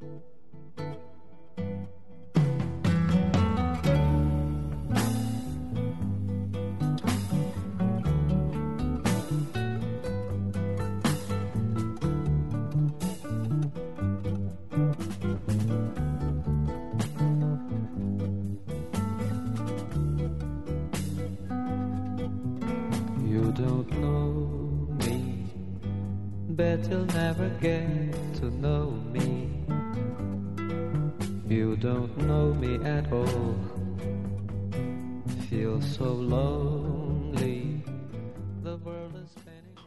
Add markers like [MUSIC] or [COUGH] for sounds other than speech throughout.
You don't know me, better you'll never guess. Don't know me at all. Feel so lonely. The world is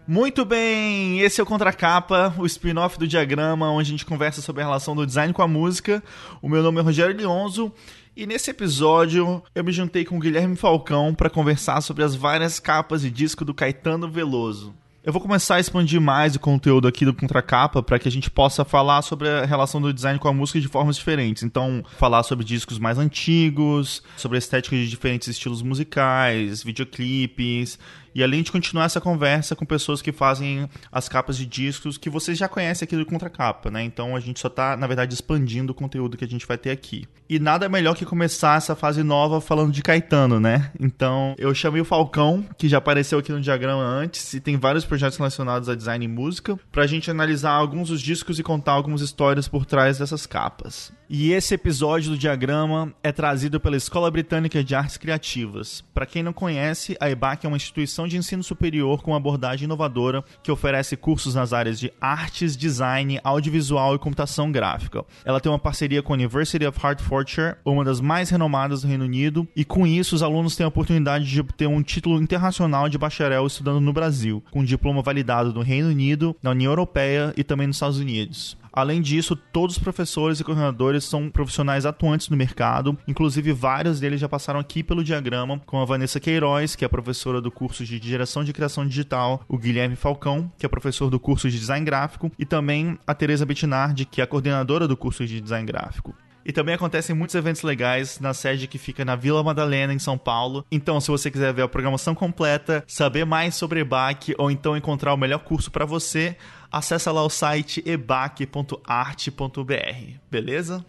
Muito bem, esse é o Contracapa, o spin-off do Diagrama, onde a gente conversa sobre a relação do design com a música. O meu nome é Rogério Lionzo e nesse episódio eu me juntei com o Guilherme Falcão para conversar sobre as várias capas de disco do Caetano Veloso. Eu vou começar a expandir mais o conteúdo aqui do Contracapa para que a gente possa falar sobre a relação do design com a música de formas diferentes. Então, falar sobre discos mais antigos, sobre a estética de diferentes estilos musicais, videoclipes e além de continuar essa conversa com pessoas que fazem as capas de discos que vocês já conhecem aqui do Contracapa, né? Então a gente só está, na verdade, expandindo o conteúdo que a gente vai ter aqui. E nada melhor que começar essa fase nova falando de Caetano, né? Então eu chamei o Falcão, que já apareceu aqui no diagrama antes, e tem vários projetos relacionados a design e música, para a gente analisar alguns dos discos e contar algumas histórias por trás dessas capas. E esse episódio do diagrama é trazido pela Escola Britânica de Artes Criativas. Para quem não conhece, a EBAC é uma instituição de ensino superior com abordagem inovadora que oferece cursos nas áreas de artes, design, audiovisual e computação gráfica. Ela tem uma parceria com a University of Hertfordshire, uma das mais renomadas do Reino Unido, e com isso os alunos têm a oportunidade de obter um título internacional de bacharel estudando no Brasil, com um diploma validado no Reino Unido, na União Europeia e também nos Estados Unidos. Além disso, todos os professores e coordenadores são profissionais atuantes no mercado, inclusive vários deles já passaram aqui pelo diagrama, com a Vanessa Queiroz, que é professora do curso de Geração de Criação Digital, o Guilherme Falcão, que é professor do curso de Design Gráfico, e também a Teresa Bettinardi, que é a coordenadora do curso de Design Gráfico. E também acontecem muitos eventos legais na sede que fica na Vila Madalena, em São Paulo. Então, se você quiser ver a programação completa, saber mais sobre EBAC ou então encontrar o melhor curso para você, acessa lá o site ebac.art.br, beleza?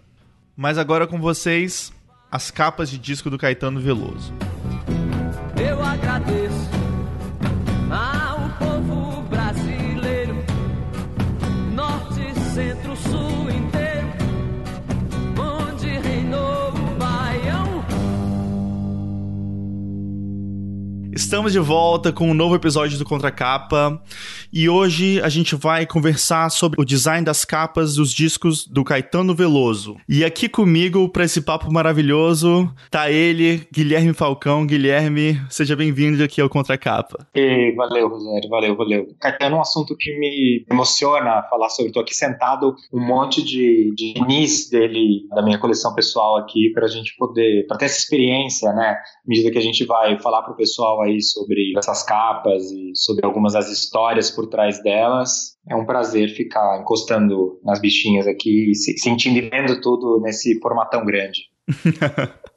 Mas agora com vocês, as capas de disco do Caetano Veloso. Eu agradeço Estamos de volta com um novo episódio do Contracapa e hoje a gente vai conversar sobre o design das capas dos discos do Caetano Veloso. E aqui comigo, para esse papo maravilhoso, tá ele, Guilherme Falcão. Guilherme, seja bem-vindo aqui ao Contracapa. E valeu, Rogério, valeu, valeu. Caetano é um assunto que me emociona falar sobre. Estou aqui sentado, um monte de, de dele, da minha coleção pessoal aqui, para a gente poder, para ter essa experiência, né? À medida que a gente vai falar para o pessoal sobre essas capas e sobre algumas das histórias por trás delas. É um prazer ficar encostando nas bichinhas aqui, sentindo e vendo tudo nesse formatão grande. [LAUGHS]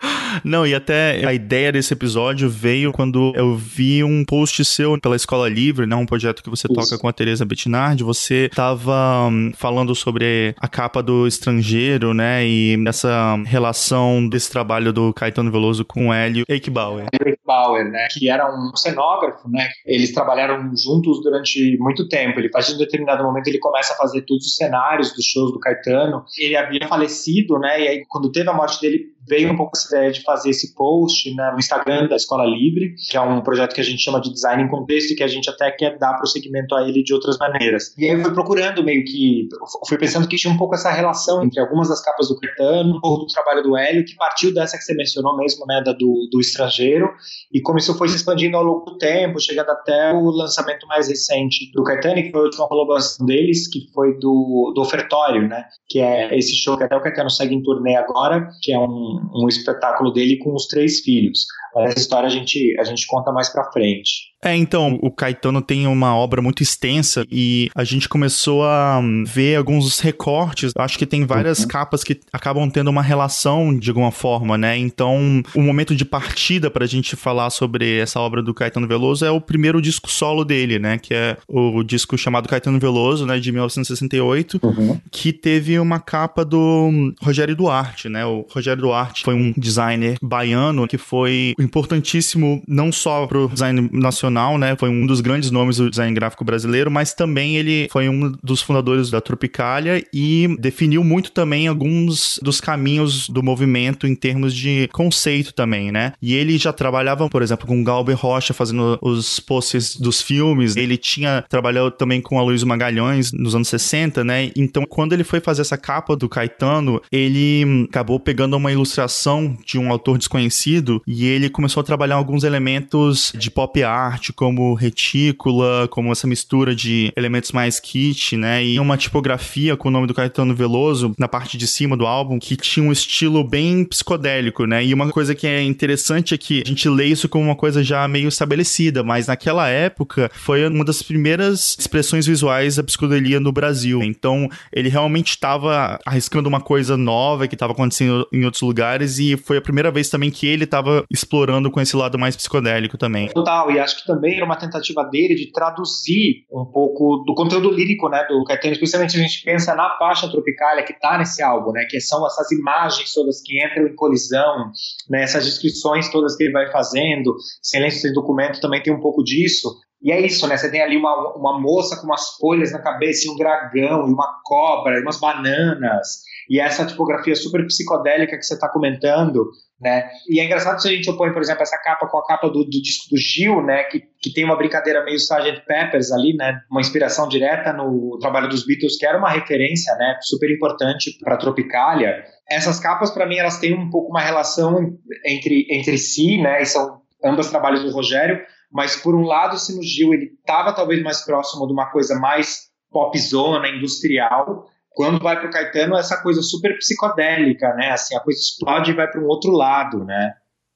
Não, e até a ideia desse episódio veio quando eu vi um post seu pela Escola Livre, né, um projeto que você Isso. toca com a Teresa Bettinardi, você estava um, falando sobre a capa do estrangeiro, né, e essa relação desse trabalho do Caetano Veloso com o Hélio Eichbauer. Eichbauer, né, que era um cenógrafo, né, eles trabalharam juntos durante muito tempo, ele faz em um determinado momento ele começa a fazer todos os cenários dos shows do Caetano, ele havia falecido, né, e aí quando teve a morte dele, it veio um pouco essa ideia de fazer esse post né, no Instagram da Escola Livre, que é um projeto que a gente chama de design em contexto e que a gente até quer dar prosseguimento a ele de outras maneiras. E aí eu fui procurando meio que, fui pensando que tinha um pouco essa relação entre algumas das capas do Caetano, um pouco do trabalho do Hélio, que partiu dessa que você mencionou mesmo, né, da do, do estrangeiro, e como isso foi se expandindo ao longo do tempo, chegando até o lançamento mais recente do Caetano, que foi a última colaboração deles, que foi do, do Ofertório, né, que é esse show que até o Caetano segue em turnê agora, que é um um, espetáculo dele com os três filhos. Mas essa história a gente, a gente conta mais pra frente. É, então, o Caetano tem uma obra muito extensa e a gente começou a ver alguns recortes. Acho que tem várias uhum. capas que acabam tendo uma relação de alguma forma, né? Então, o momento de partida pra gente falar sobre essa obra do Caetano Veloso é o primeiro disco solo dele, né? Que é o disco chamado Caetano Veloso, né? De 1968, uhum. que teve uma capa do Rogério Duarte, né? O Rogério Duarte foi um designer baiano que foi importantíssimo não só pro design nacional nacional, né? Foi um dos grandes nomes do design gráfico brasileiro, mas também ele foi um dos fundadores da Tropicália e definiu muito também alguns dos caminhos do movimento em termos de conceito também, né? E ele já trabalhava, por exemplo, com Galber Rocha fazendo os posters dos filmes. Ele tinha trabalhado também com a Luiz Magalhães nos anos 60, né? Então, quando ele foi fazer essa capa do Caetano, ele acabou pegando uma ilustração de um autor desconhecido e ele começou a trabalhar alguns elementos de pop art arte como retícula, como essa mistura de elementos mais kit, né? E uma tipografia com o nome do Caetano Veloso na parte de cima do álbum que tinha um estilo bem psicodélico, né? E uma coisa que é interessante é que a gente lê isso como uma coisa já meio estabelecida, mas naquela época foi uma das primeiras expressões visuais da psicodelia no Brasil. Então, ele realmente estava arriscando uma coisa nova que estava acontecendo em outros lugares e foi a primeira vez também que ele estava explorando com esse lado mais psicodélico também. Total, e acho que também era uma tentativa dele de traduzir um pouco do conteúdo lírico, né, do Caetano, especialmente a gente pensa na faixa tropicália que está nesse álbum, né, que são essas imagens todas que entram em colisão, né, essas descrições todas que ele vai fazendo, Silêncio sem documento também tem um pouco disso, e é isso, né? Você tem ali uma, uma moça com umas folhas na cabeça, e um dragão, e uma cobra, e umas bananas, e essa tipografia super psicodélica que você está comentando, né? E é engraçado se a gente opõe, por exemplo, essa capa com a capa do, do disco do Gil, né? Que, que tem uma brincadeira meio Sgt. Peppers ali, né? Uma inspiração direta no trabalho dos Beatles, que era uma referência, né? Super importante para Tropicália. Essas capas, para mim, elas têm um pouco uma relação entre, entre si, né? E são ambas trabalhos do Rogério, mas por um lado, se no Gil ele estava talvez mais próximo de uma coisa mais popzona, industrial, quando vai para o Caetano, essa coisa super psicodélica, né? Assim, a coisa explode e vai para um outro lado, né?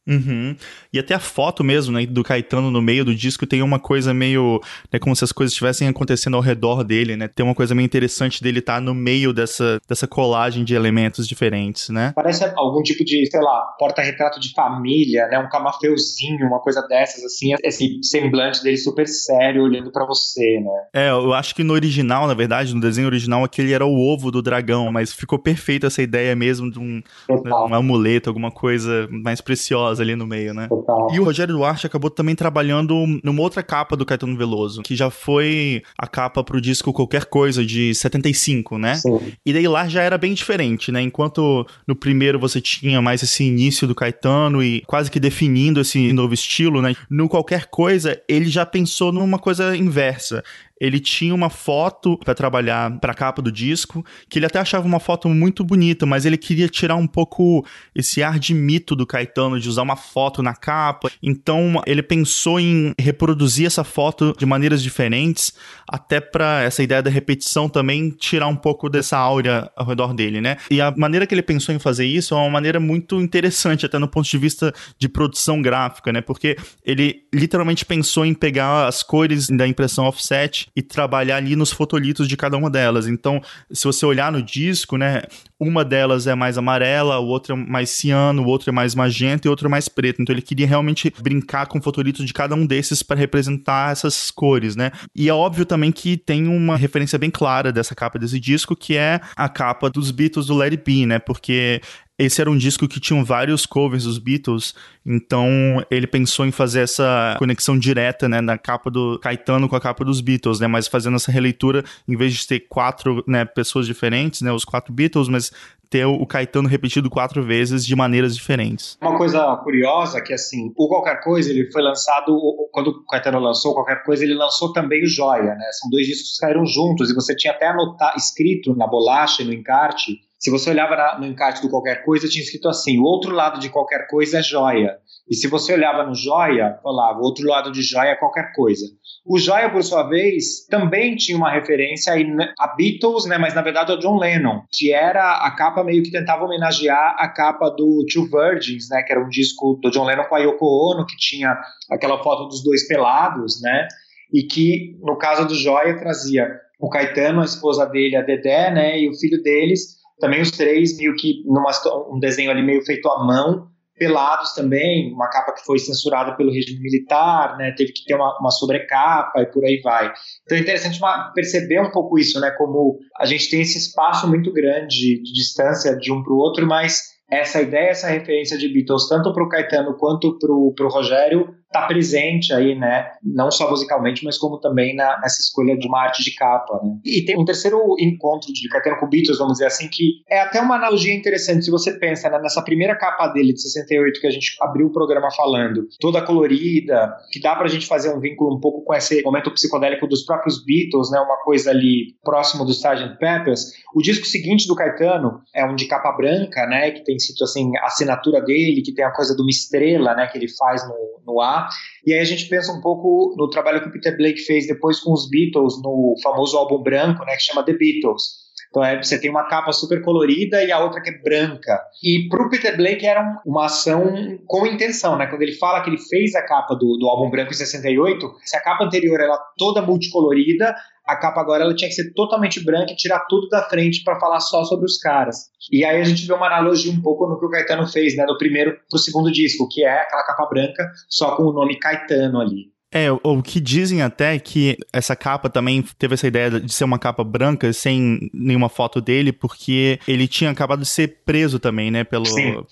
Uhum. E até a foto mesmo, né, do Caetano no meio do disco tem uma coisa meio, né, como se as coisas estivessem acontecendo ao redor dele, né? Tem uma coisa meio interessante dele estar tá no meio dessa, dessa colagem de elementos diferentes, né? Parece algum tipo de, sei lá, porta-retrato de família, né? Um camafeuzinho, uma coisa dessas, assim, esse semblante dele super sério olhando para você, né? É, eu acho que no original, na verdade, no desenho original, aquele era o ovo do dragão, mas ficou perfeito essa ideia mesmo de um, né, um amuleto, alguma coisa mais preciosa ali no meio, né? Total. E o Rogério Duarte acabou também trabalhando numa outra capa do Caetano Veloso, que já foi a capa pro disco Qualquer Coisa, de 75, né? Sim. E daí lá já era bem diferente, né? Enquanto no primeiro você tinha mais esse início do Caetano e quase que definindo esse novo estilo, né? No Qualquer Coisa, ele já pensou numa coisa inversa ele tinha uma foto para trabalhar para a capa do disco, que ele até achava uma foto muito bonita, mas ele queria tirar um pouco esse ar de mito do Caetano, de usar uma foto na capa. Então ele pensou em reproduzir essa foto de maneiras diferentes, até para essa ideia da repetição também tirar um pouco dessa áurea ao redor dele, né? E a maneira que ele pensou em fazer isso é uma maneira muito interessante, até no ponto de vista de produção gráfica, né? Porque ele literalmente pensou em pegar as cores da impressão offset e trabalhar ali nos fotolitos de cada uma delas. Então, se você olhar no disco, né, uma delas é mais amarela, o outro é mais ciano, o outro é mais magenta e o outro é mais preto. Então, ele queria realmente brincar com fotolitos de cada um desses para representar essas cores, né? E é óbvio também que tem uma referência bem clara dessa capa desse disco, que é a capa dos Beatles do Let It Be, né? Porque esse era um disco que tinha vários covers dos Beatles, então ele pensou em fazer essa conexão direta, né, na capa do Caetano com a capa dos Beatles, né, mas fazendo essa releitura, em vez de ter quatro, né, pessoas diferentes, né, os quatro Beatles, mas ter o Caetano repetido quatro vezes de maneiras diferentes. Uma coisa curiosa que assim, o Qualquer Coisa ele foi lançado quando o Caetano lançou Qualquer Coisa ele lançou também o Joia, né? São dois discos que saíram juntos e você tinha até anotar escrito na bolacha e no encarte Se você olhava na, no encarte do qualquer coisa, tinha escrito assim: o outro lado de qualquer coisa é joia. E se você olhava no joia, falava: o outro lado de joia é qualquer coisa. O Joia, por sua vez, também tinha uma referência a Beatles, né, mas na verdade ao John Lennon, que era a capa meio que tentava homenagear a capa do Two Virgins, né, que era um disco do John Lennon com a Yoko Ono, que tinha aquela foto dos dois pelados, né, e que no caso do Joia trazia o Caetano, a esposa dele, a Dedé, né, e o filho deles, também os três meio que numa um desenho ali meio feito à mão, Pelados também, uma capa que foi censurada pelo regime militar, né, teve que ter uma, uma sobrecapa e por aí vai. Então é interessante uma, perceber um pouco isso, né, como a gente tem esse espaço muito grande de distância de um para o outro, mas essa ideia, essa referência de Beatles, tanto para o Caetano quanto para o Rogério, está presente aí, né? Não só musicalmente, mas como também na, nessa escolha de uma arte de capa, né? E tem um terceiro encontro de Caetano com Beatles, vamos dizer assim, que é até uma analogia interessante. Se você pensa né, nessa primeira capa dele, de 68, que a gente abriu o programa falando, toda colorida, que dá pra gente fazer um vínculo um pouco com esse momento psicodélico dos próprios Beatles, né? Uma coisa ali próximo do Sgt. Peppers. O disco seguinte do Caetano é um de capa branca, né? Que tem sido assim, a assinatura dele, que tem a coisa de uma estrela, né? Que ele faz no, no ar. E aí a gente pensa um pouco no trabalho que o Peter Blake fez depois com os Beatles, no famoso álbum branco, né, que chama The Beatles. Então é, você tem uma capa super colorida e a outra que é branca. E para o Peter Blake era um, uma ação com intenção, né? Quando ele fala que ele fez a capa do, do álbum branco em 68, se a capa anterior era toda multicolorida, a capa agora ela tinha que ser totalmente branca e tirar tudo da frente para falar só sobre os caras. E aí a gente vê uma analogia um pouco no que o Caetano fez, né, do primeiro pro segundo disco, que é aquela capa branca só com o nome Caetano ali. É, o que dizem até é que essa capa também teve essa ideia de ser uma capa branca sem nenhuma foto dele, porque ele tinha acabado de ser preso também, né, pelo,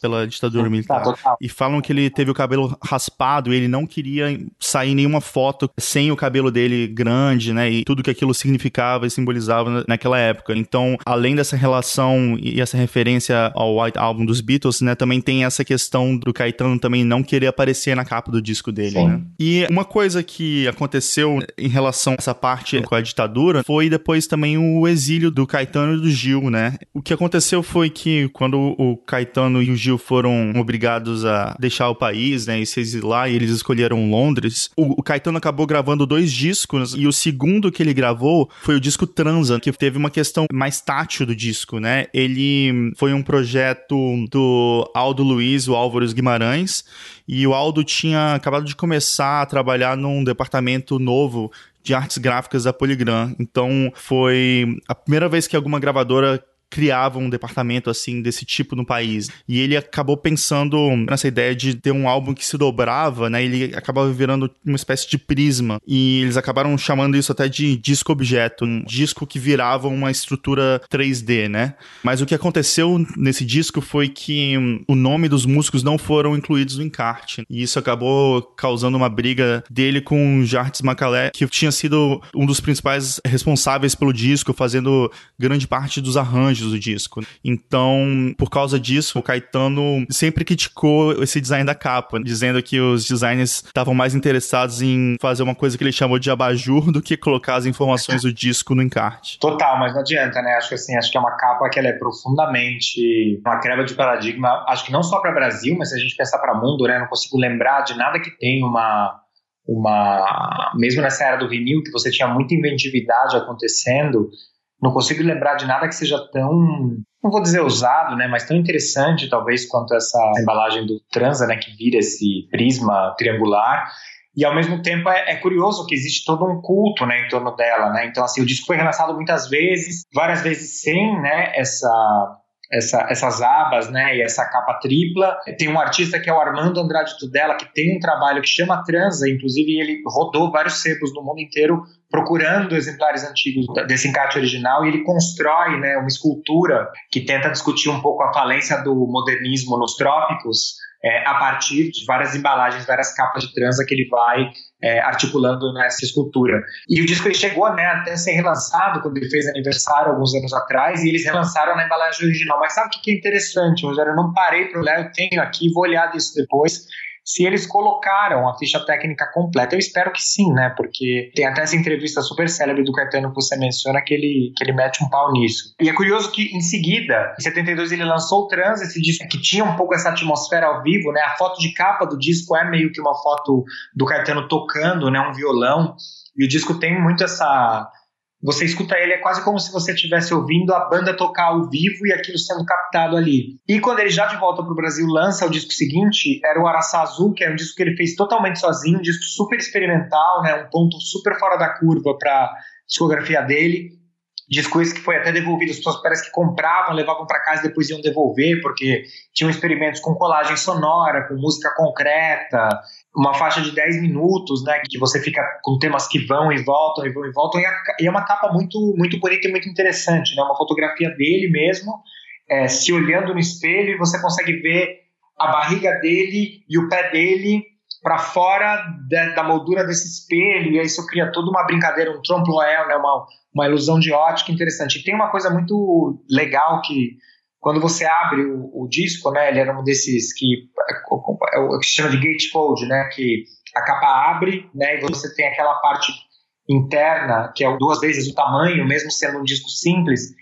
pela ditadura militar. Tá, e falam que ele teve o cabelo raspado e ele não queria sair nenhuma foto sem o cabelo dele grande, né, e tudo que aquilo significava e simbolizava naquela época. Então, além dessa relação e essa referência ao White Album dos Beatles, né, também tem essa questão do Caetano também não querer aparecer na capa do disco dele, Sim. né. E uma coisa coisa que aconteceu em relação a essa parte com a ditadura foi depois também o exílio do Caetano e do Gil, né? O que aconteceu foi que quando o Caetano e o Gil foram obrigados a deixar o país, né, e se exilar, e eles escolheram Londres, o, o Caetano acabou gravando dois discos e o segundo que ele gravou foi o disco Transa, que teve uma questão mais tátil do disco, né? Ele foi um projeto do Aldo Luiz, o Álvaro Guimarães, e o Aldo tinha acabado de começar a trabalhar num departamento novo de artes gráficas da Polygram. Então foi a primeira vez que alguma gravadora criava um departamento assim desse tipo no país. E ele acabou pensando nessa ideia de ter um álbum que se dobrava, né? Ele acabava virando uma espécie de prisma. E eles acabaram chamando isso até de disco objeto, um disco que virava uma estrutura 3D, né? Mas o que aconteceu nesse disco foi que o nome dos músicos não foram incluídos no encarte. E isso acabou causando uma briga dele com o Jartis Macalé, que tinha sido um dos principais responsáveis pelo disco, fazendo grande parte dos arranjos do disco. Então, por causa disso, o Caetano sempre criticou esse design da capa, dizendo que os designers estavam mais interessados em fazer uma coisa que ele chamou de abajur do que colocar as informações do disco no encarte. Total, mas não adianta, né? Acho que assim, acho que é uma capa que ela é profundamente uma quebra de paradigma, acho que não só para Brasil, mas se a gente pensar para o mundo, né? Não consigo lembrar de nada que tem uma uma mesmo nessa era do vinil que você tinha muita inventividade acontecendo não consigo lembrar de nada que seja tão, não vou dizer usado, né, mas tão interessante talvez quanto essa embalagem do Transa, né, que vira esse prisma triangular. E ao mesmo tempo é, é, curioso que existe todo um culto, né, em torno dela, né? Então assim, o disco foi relançado muitas vezes, várias vezes sem, né, essa essa, essas abas, né, e essa capa tripla. Tem um artista que é o Armando Andrade Tudela, que tem um trabalho que chama Transa, inclusive ele rodou vários sebos no mundo inteiro procurando exemplares antigos desse encarte original e ele constrói né, uma escultura que tenta discutir um pouco a falência do modernismo nos trópicos é, a partir de várias embalagens, várias capas de transa que ele vai é, articulando nessa escultura. E o disco ele chegou né, até ser relançado quando ele fez aniversário alguns anos atrás e eles relançaram na embalagem original. Mas sabe o que é interessante, Rogério? Eu não parei para olhar, eu tenho aqui, vou olhar disso depois se eles colocaram a ficha técnica completa. Eu espero que sim, né? Porque tem até essa entrevista super célebre do Caetano que você menciona que ele, que ele mete um pau nisso. E é curioso que em seguida, em 72, ele lançou o Trans, esse disco que tinha um pouco essa atmosfera ao vivo, né? A foto de capa do disco é meio que uma foto do Caetano tocando, né? Um violão. E o disco tem muito essa você escuta ele, é quase como se você estivesse ouvindo a banda tocar ao vivo e aquilo sendo captado ali. E quando ele já de volta para o Brasil lança o disco seguinte, era o Araçá Azul, que é um disco que ele fez totalmente sozinho, um disco super experimental, né, um ponto super fora da curva para discografia dele. Disco esse que foi até devolvido, as pessoas parece que compravam, levavam para casa e depois iam devolver, porque tinham experimentos com colagem sonora, com música concreta, uma faixa de 10 minutos, né, que você fica com temas que vão e voltam e vão e voltam, e é uma capa muito, muito bonita e muito interessante, né, uma fotografia dele mesmo, é, se olhando no espelho e você consegue ver a barriga dele e o pé dele para fora de, da moldura desse espelho, e aí isso cria toda uma brincadeira, um trompe-l'oeil, né, uma, uma ilusão de ótica interessante. E tem uma coisa muito legal que quando você abre o, o, disco, né, ele era um desses que é o que se chama de gatefold, né, que a capa abre, né, e você tem aquela parte interna que é duas vezes o tamanho, mesmo sendo um disco simples.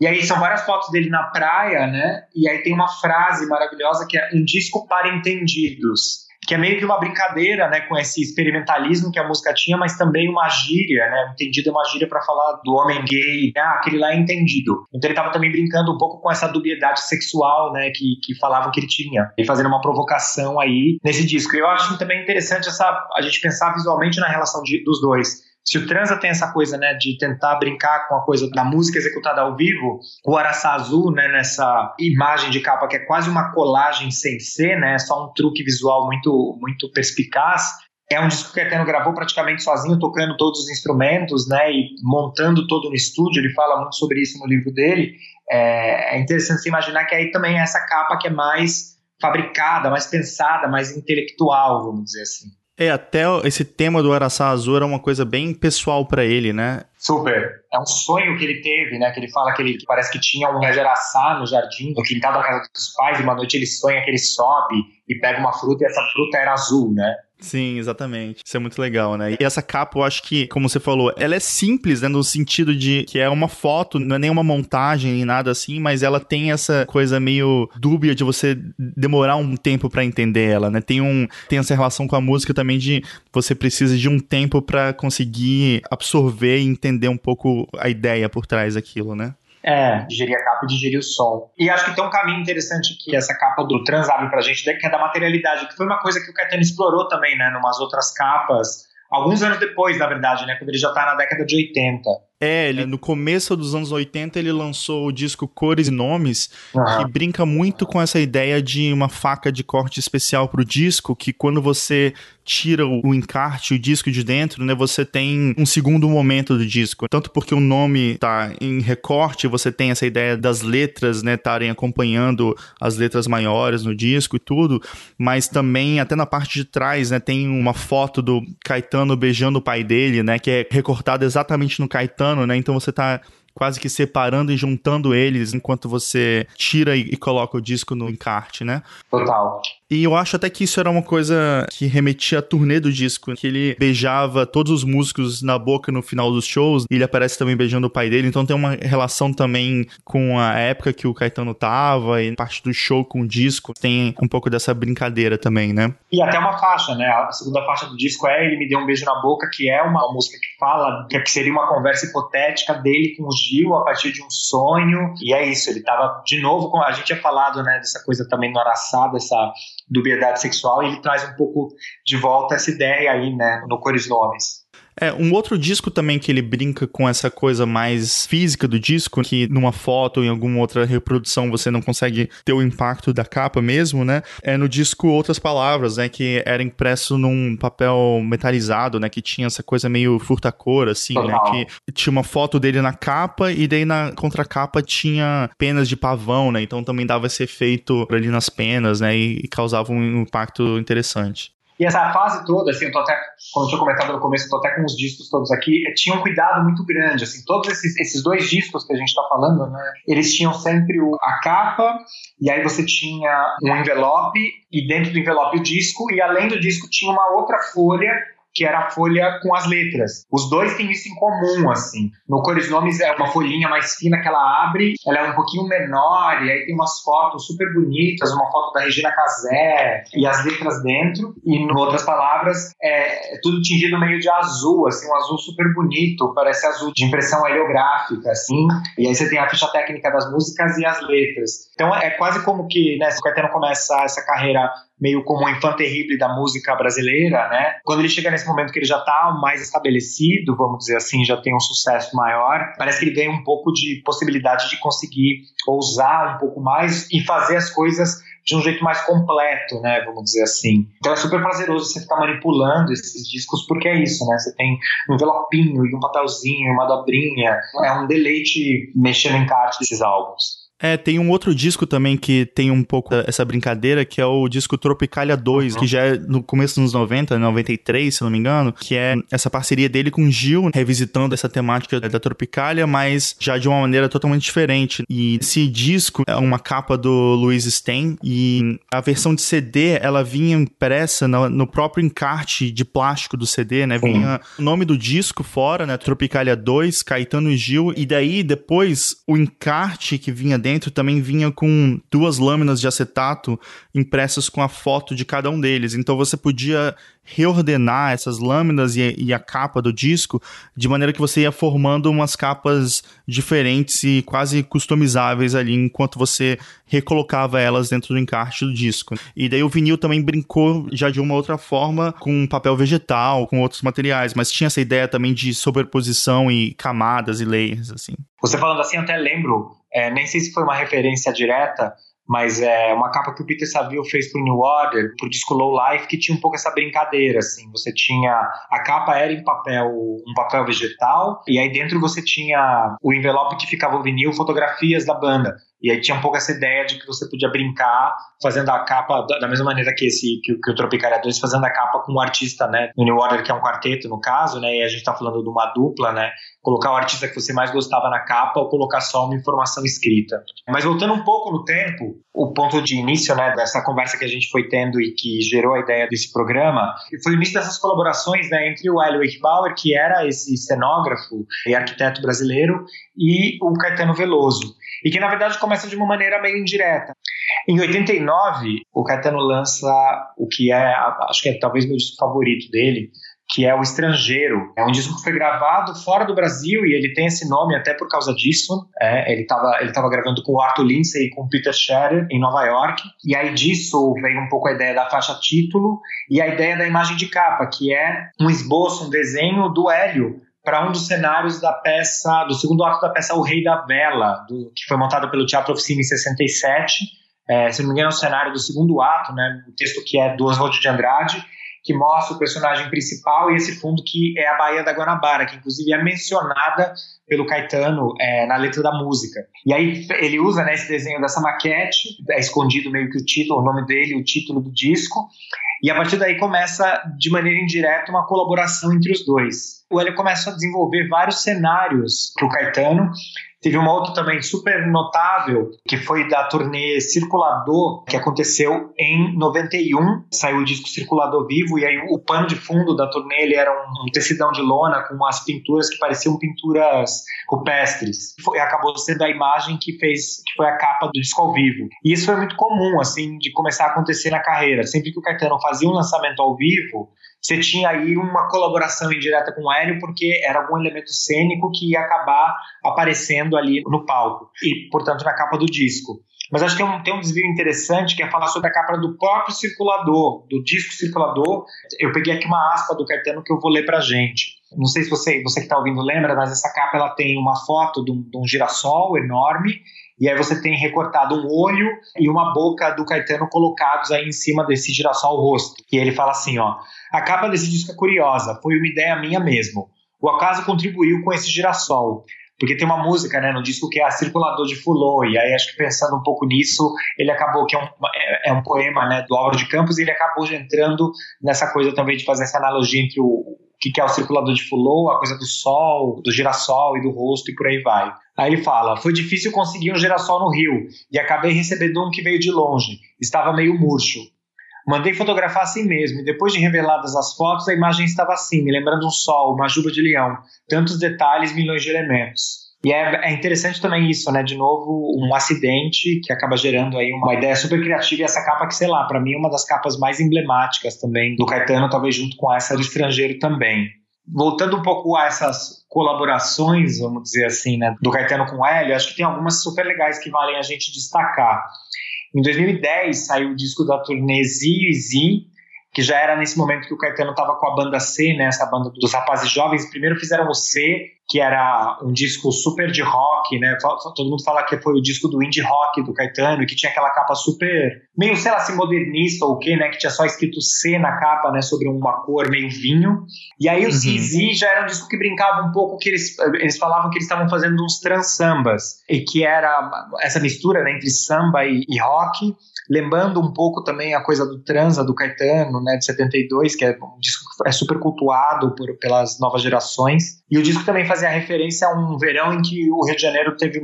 E aí são várias fotos dele na praia, né? E aí tem uma frase maravilhosa que é um disco para entendidos que é meio que uma brincadeira, né, com esse experimentalismo que a música tinha, mas também uma gíria, né, entendido é uma gíria para falar do homem gay, ah, aquele lá é entendido. Então ele estava também brincando um pouco com essa dubiedade sexual, né, que, que falavam que ele tinha, e fazendo uma provocação aí nesse disco. Eu acho também interessante essa a gente pensar visualmente na relação de, dos dois se o transa tem essa coisa, né, de tentar brincar com a coisa da música executada ao vivo, o Araçá Azul, né, nessa imagem de capa que é quase uma colagem sem ser, né, só um truque visual muito, muito perspicaz, é um disco que o Caetano gravou praticamente sozinho, tocando todos os instrumentos, né, e montando todo no estúdio. Ele fala muito sobre isso no livro dele. É, é interessante se imaginar que aí também é essa capa que é mais fabricada, mais pensada, mais intelectual, vamos dizer assim. É, até esse tema do Araçá Azul era uma coisa bem pessoal para ele, né? Super. É um sonho que ele teve, né? Que ele fala que ele que parece que tinha um araçá no jardim, no quintal da casa dos pais, e uma noite ele sonha que ele sobe e pega uma fruta e essa fruta era azul, né? Sim, exatamente. Isso é muito legal, né? E essa capa, eu acho que, como você falou, ela é simples, né? No sentido de que é uma foto, não é nem uma montagem nem nada assim, mas ela tem essa coisa meio dúbia de você demorar um tempo para entender ela, né? Tem, um, tem essa relação com a música também de você precisa de um tempo para conseguir absorver e entender um pouco a ideia por trás daquilo, né? É, digerir a capa e digerir o som. E acho que tem um caminho interessante que essa capa do Trans abre pra gente, que é da materialidade, que foi uma coisa que o Caetano explorou também, né, numas outras capas, alguns anos depois, na verdade, né, quando ele já tá na década de 80. É, ele, no começo dos anos 80 ele lançou o disco Cores e Nomes, uhum. que brinca muito com essa ideia de uma faca de corte especial pro disco, que quando você tira o encarte, o disco de dentro, né, você tem um segundo momento do disco. Tanto porque o nome tá em recorte, você tem essa ideia das letras, né, estarem acompanhando as letras maiores no disco e tudo, mas também até na parte de trás, né, tem uma foto do Caetano beijando o pai dele, né, que é recortada exatamente no Caetano né? Então você tá quase que separando e juntando eles enquanto você tira e, e, coloca o disco no encarte, né? Total. E eu acho até que isso era uma coisa que remetia à turnê do disco, que ele beijava todos os músicos na boca no final dos shows, e ele aparece também beijando o pai dele, então tem uma relação também com a época que o Caetano tava, e parte do show com o disco, tem um pouco dessa brincadeira também, né? E até uma faixa, né? A segunda faixa do disco é Ele Me Deu Um Beijo na Boca, que é uma música que fala que seria uma conversa hipotética dele com o Gil a partir de um sonho, e é isso, ele tava de novo, a gente tinha falado, né, dessa coisa também no Araçá, dessa dubiedade sexual, e ele traz um pouco de volta essa ideia aí, né, no Cores Nomes. É, um outro disco também que ele brinca com essa coisa mais física do disco, que numa foto ou em alguma outra reprodução você não consegue ter o impacto da capa mesmo, né? É no disco Outras Palavras, né? Que era impresso num papel metalizado, né? Que tinha essa coisa meio furta-cor, assim, né? Total. né? Que tinha uma foto dele na capa e daí na contracapa tinha penas de pavão, né? Então também dava esse efeito ali nas penas, né? E, e causava um impacto interessante. E essa fase toda, assim, eu tô até, como eu tinha comentado no começo, eu tô até com os discos todos aqui, tinha um cuidado muito grande, assim, todos esses, esses dois discos que a gente tá falando, né, eles tinham sempre o, a capa, e aí você tinha um envelope, e dentro do envelope o disco, e além do disco tinha uma outra folha que era a folha com as letras. Os dois têm isso em comum, assim. No Cores Nomes é uma folhinha mais fina que ela abre, ela é um pouquinho menor, e aí tem umas fotos super bonitas, uma foto da Regina Casé e as letras dentro. E, em outras palavras, é, é tudo tingido meio de azul, assim, um azul super bonito, parece azul de impressão heliográfica, assim. E aí você tem a ficha técnica das músicas e as letras. Então é quase como que, né, se o Caetano começa essa carreira meio como um infante terrible da música brasileira, né? Quando ele chega nesse momento que ele já está mais estabelecido, vamos dizer assim, já tem um sucesso maior, parece que ele ganha um pouco de possibilidade de conseguir ousar um pouco mais e fazer as coisas de um jeito mais completo, né, vamos dizer assim. Então é super prazeroso você ficar manipulando esses discos, porque é isso, né, você tem um envelopinho e um papelzinho, uma dobrinha, é um deleite mexer no encarte desses álbuns. É, tem um outro disco também que tem um pouco essa brincadeira, que é o disco Tropicalia 2, uhum. que já é no começo dos anos 90, 93, se não me engano, que é essa parceria dele com Gil, revisitando essa temática da Tropicalia, mas já de uma maneira totalmente diferente. E esse disco é uma capa do Luiz Stein, e a versão de CD, ela vinha impressa no, próprio encarte de plástico do CD, né? Vinha o nome do disco fora, né? Tropicalia 2, Caetano e Gil, e daí depois o encarte que vinha dentro dentro também vinha com duas lâminas de acetato impressas com a foto de cada um deles. Então você podia reordenar essas lâminas e, e, a capa do disco de maneira que você ia formando umas capas diferentes e quase customizáveis ali enquanto você recolocava elas dentro do encarte do disco. E daí o vinil também brincou já de uma outra forma com papel vegetal, com outros materiais, mas tinha essa ideia também de sobreposição e camadas e layers assim. Você falando assim, eu até lembro, é, nem sei se foi uma referência direta, mas é uma capa que o Peter Saville fez para o New Order, para o disco Low Life, que tinha um pouco essa brincadeira, assim, você tinha, a capa era em papel, um papel vegetal, e aí dentro você tinha o envelope que ficava o vinil, fotografias da banda, e aí tinha um pouco essa ideia de que você podia brincar fazendo a capa da mesma maneira que esse que, que o Tropicalia 2 fazendo a capa com o um artista, né? No New Order, que é um quarteto no caso, né? E a gente tá falando de uma dupla, né? Colocar o artista que você mais gostava na capa ou colocar só uma informação escrita. Mas voltando um pouco no tempo, o ponto de início, né, dessa conversa que a gente foi tendo e que gerou a ideia desse programa, foi o início dessas colaborações, né, entre o Hélio Eichbauer, que era esse cenógrafo e arquiteto brasileiro, e o Caetano Veloso e que na verdade começa de uma maneira meio indireta. Em 89, o Caetano lança o que é, acho que é talvez meu disco favorito dele, que é O Estrangeiro. É um disco que foi gravado fora do Brasil e ele tem esse nome até por causa disso. É, ele estava ele tava gravando com o Arthur Lindsay e com o Peter Scherer em Nova York. E aí disso veio um pouco a ideia da faixa título e a ideia da imagem de capa, que é um esboço, um desenho do Hélio para um dos cenários da peça, do segundo ato da peça O Rei da Vela, do, que foi montada pelo Teatro Oficina em 67. É, se não me engano, é o cenário do segundo ato, né, o texto que é do Oswald de Andrade, que mostra o personagem principal e esse fundo que é a Baía da Guanabara, que inclusive é mencionada pelo Caetano é, na letra da música. E aí ele usa né, esse desenho dessa maquete, é escondido meio que o título, o nome dele, o título do disco, e a partir daí começa de maneira indireta uma colaboração entre os dois. O Hélio começa a desenvolver vários cenários para o Caetano Teve uma outra também super notável, que foi da turnê Circulador, que aconteceu em 91. Saiu o disco Circulador Vivo, e aí o pano de fundo da turnê ele era um, tecidão de lona com umas pinturas que pareciam pinturas rupestres. Foi, acabou sendo a imagem que fez, que foi a capa do disco ao vivo. E isso foi muito comum, assim, de começar a acontecer na carreira. Sempre que o Caetano fazia um lançamento ao vivo, você tinha aí uma colaboração indireta com o Hélio, porque era algum elemento cênico que ia acabar aparecendo ali no palco e, portanto, na capa do disco. Mas acho que tem um, tem um desvio interessante que é falar sobre a capa do próprio circulador, do disco circulador. Eu peguei aqui uma aspa do Caetano que eu vou ler pra gente. Não sei se você, você que está ouvindo lembra, mas essa capa ela tem uma foto de um, de um girassol enorme e aí você tem recortado um olho e uma boca do Caetano colocados aí em cima desse girassol rosto. E ele fala assim, ó: "A capa desse disco é curiosa, foi uma ideia minha mesmo. O acaso contribuiu com esse girassol. porque tem uma música né, no disco que é a Circulador de Fulô, e aí acho que pensando um pouco nisso, ele acabou, que é um, é, é um poema né, do Álvaro de Campos, e ele acabou entrando nessa coisa também de fazer essa analogia entre o, que é o circulador de Fulô, a coisa do sol, do girassol e do rosto e por aí vai. Aí ele fala: Foi difícil conseguir um girassol no Rio e acabei recebendo um que veio de longe. Estava meio murcho. Mandei fotografar assim mesmo, e depois de reveladas as fotos, a imagem estava assim, me lembrando um sol, uma juba de leão, tantos detalhes, milhões de elementos. E é, é, interessante também isso, né? De novo, um acidente que acaba gerando aí uma ideia super criativa e essa capa que, sei lá, para mim é uma das capas mais emblemáticas também do Caetano, talvez junto com essa do estrangeiro também. Voltando um pouco a essas colaborações, vamos dizer assim, né, do Caetano com o Hélio, acho que tem algumas super legais que valem a gente destacar. Em 2010 saiu o disco da turnê Zio e Zi, que já era nesse momento que o Caetano estava com a banda C, né, essa banda dos rapazes jovens. Primeiro fizeram o C, que era um disco super de rock, né? Todo mundo fala que foi o disco do indie rock do Caetano, que tinha aquela capa super, meio, sei lá, assim, modernista ou o quê, né? Que tinha só escrito C na capa, né? Sobre uma cor meio vinho. E aí o uhum. Zizi já era um disco que brincava um pouco, que eles, eles falavam que eles estavam fazendo uns trans-sambas, e que era essa mistura né, entre samba e, e rock lembrando um pouco também a coisa do Transa do Caetano, né, de 72, que é um disco que é super cultuado por, pelas novas gerações. E o disco também fazia referência a um verão em que o Rio de Janeiro teve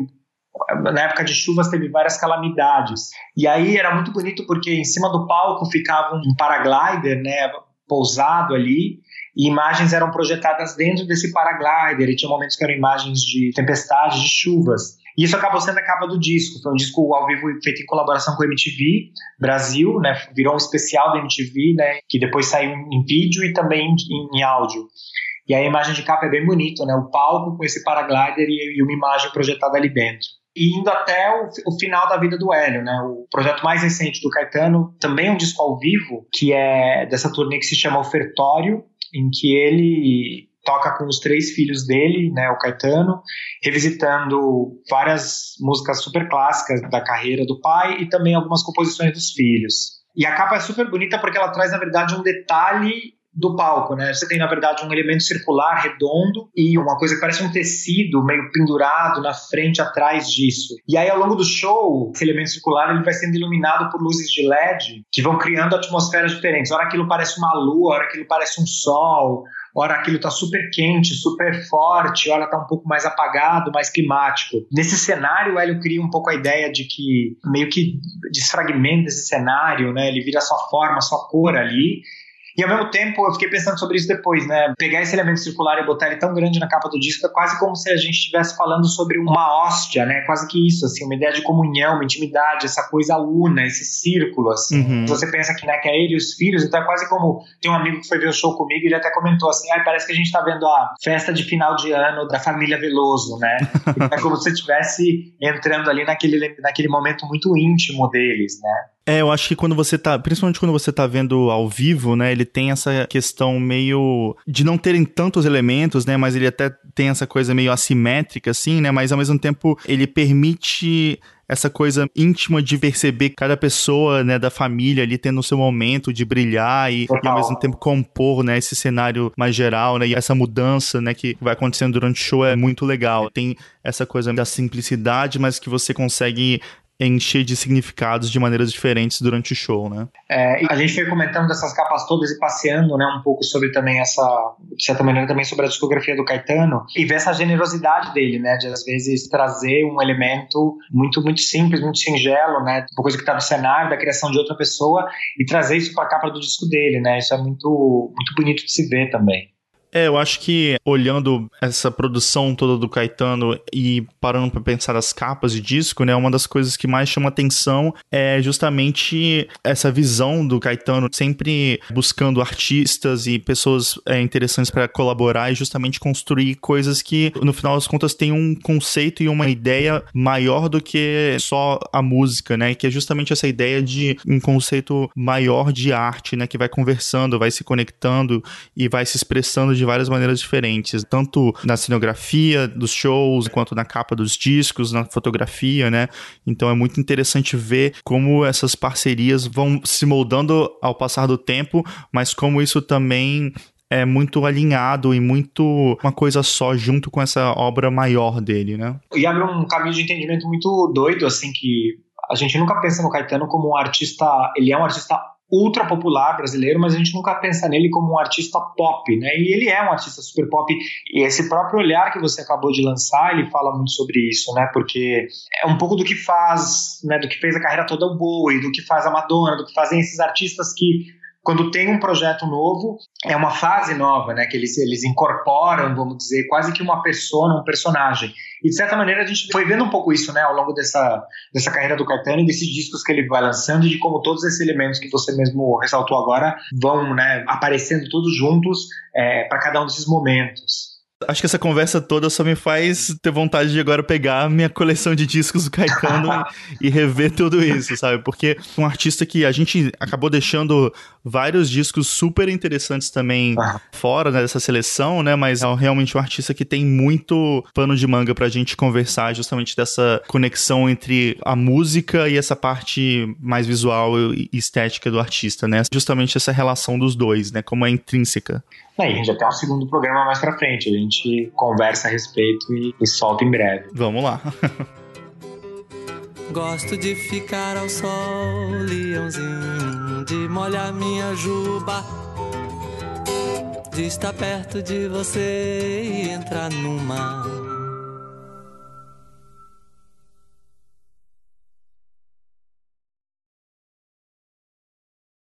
na época de chuvas teve várias calamidades. E aí era muito bonito porque em cima do palco ficava um paraglider, né, pousado ali, e imagens eram projetadas dentro desse paraglider, e tinha momentos que eram imagens de tempestades, de chuvas. E isso acabou sendo a capa do disco. Foi um disco ao vivo feito em colaboração com a MTV Brasil, né? Virou um especial da MTV, né? Que depois saiu em vídeo e também em, em áudio. E a imagem de capa é bem bonita, né? O palco com esse paraglider e, e uma imagem projetada ali dentro. E indo até o, o, final da vida do Hélio, né? O projeto mais recente do Caetano, também é um disco ao vivo, que é dessa turnê que se chama Ofertório, em que ele toca com os três filhos dele, né, o Caetano, revisitando várias músicas super clássicas da carreira do pai e também algumas composições dos filhos. E a capa é super bonita porque ela traz, na verdade, um detalhe do palco, né? Você tem, na verdade, um elemento circular, redondo, e uma coisa que parece um tecido meio pendurado na frente, atrás disso. E aí, ao longo do show, esse elemento circular ele vai sendo iluminado por luzes de LED que vão criando atmosferas diferentes. Ora aquilo parece uma lua, ora aquilo parece um sol, hora aquilo está super quente, super forte, hora está um pouco mais apagado, mais climático. Nesse cenário, o Hélio cria um pouco a ideia de que meio que desfragmenta esse cenário, né? Ele vira sua forma, sua cor ali e ao mesmo tempo, eu fiquei pensando sobre isso depois, né? Pegar esse elemento circular e botar ele tão grande na capa do disco é quase como se a gente estivesse falando sobre uma hóstia, né? Quase que isso, assim, uma ideia de comunhão, uma intimidade, essa coisa una, esse círculo, assim. Uhum. Você pensa que, né, que é ele e os filhos, então é quase como. Tem um amigo que foi ver o show comigo e ele até comentou assim: ah, parece que a gente tá vendo a festa de final de ano da família Veloso, né? [LAUGHS] é como se você estivesse entrando ali naquele, naquele momento muito íntimo deles, né? É, eu acho que quando você tá, principalmente quando você tá vendo ao vivo, né, ele tem essa questão meio de não terem tantos elementos, né, mas ele até tem essa coisa meio assimétrica assim, né, mas ao mesmo tempo ele permite essa coisa íntima de perceber cada pessoa, né, da família ali tendo o seu momento de brilhar e, e, ao mesmo tempo compor, né, esse cenário mais geral, né, e essa mudança, né, que vai acontecendo durante o show é muito legal. Tem essa coisa da simplicidade, mas que você consegue encher de significados de maneiras diferentes durante o show, né? É, a gente foi comentando dessas capas todas e passeando, né, um pouco sobre também essa, de certa maneira também sobre a discografia do Caetano e ver essa generosidade dele, né, de às vezes trazer um elemento muito muito simples, muito singelo, né, uma coisa que está no cenário da criação de outra pessoa e trazer isso para a capa do disco dele, né? Isso é muito muito bonito de se ver também. É, eu acho que olhando essa produção toda do Caetano e parando para pensar as capas de disco, né, uma das coisas que mais chama atenção é justamente essa visão do Caetano sempre buscando artistas e pessoas é, interessantes para colaborar e justamente construir coisas que no final das contas tem um conceito e uma ideia maior do que só a música, né, que é justamente essa ideia de um conceito maior de arte, né, que vai conversando, vai se conectando e vai se expressando de várias maneiras diferentes, tanto na cenografia dos shows, quanto na capa dos discos, na fotografia, né? Então é muito interessante ver como essas parcerias vão se moldando ao passar do tempo, mas como isso também é muito alinhado e muito uma coisa só junto com essa obra maior dele, né? E abre um caminho de entendimento muito doido, assim, que a gente nunca pensa no Caetano como um artista, ele é um artista ultra popular brasileiro, mas a gente nunca pensa nele como um artista pop, né? E ele é um artista super pop e esse próprio olhar que você acabou de lançar, ele fala muito sobre isso, né? Porque é um pouco do que faz, né, do que fez a carreira toda o Bowie, do que faz a Madonna, do que fazem esses artistas que quando tem um projeto novo, é uma fase nova, né? Que eles, eles incorporam, vamos dizer, quase que uma persona, um personagem. E de certa maneira a gente foi vendo um pouco isso, né, ao longo dessa, dessa carreira do Caetano e desses discos que ele vai lançando e de como todos esses elementos que você mesmo ressaltou agora vão, né, aparecendo todos juntos é, para cada um desses momentos. Acho que essa conversa toda só me faz ter vontade de agora pegar minha coleção de discos do Caetano [LAUGHS] e rever tudo isso, sabe? Porque um artista que a gente acabou deixando vários discos super interessantes também fora né, dessa seleção, né? Mas é realmente um artista que tem muito pano de manga pra gente conversar justamente dessa conexão entre a música e essa parte mais visual e estética do artista, né? Justamente essa relação dos dois, né? Como é intrínseca. É, a gente já tem um segundo programa mais pra frente. A gente conversa a respeito e, e solta em breve. Vamos lá. [LAUGHS] Gosto de ficar ao sol, leãozinho, de molhar minha juba, de estar perto de você e entrar numa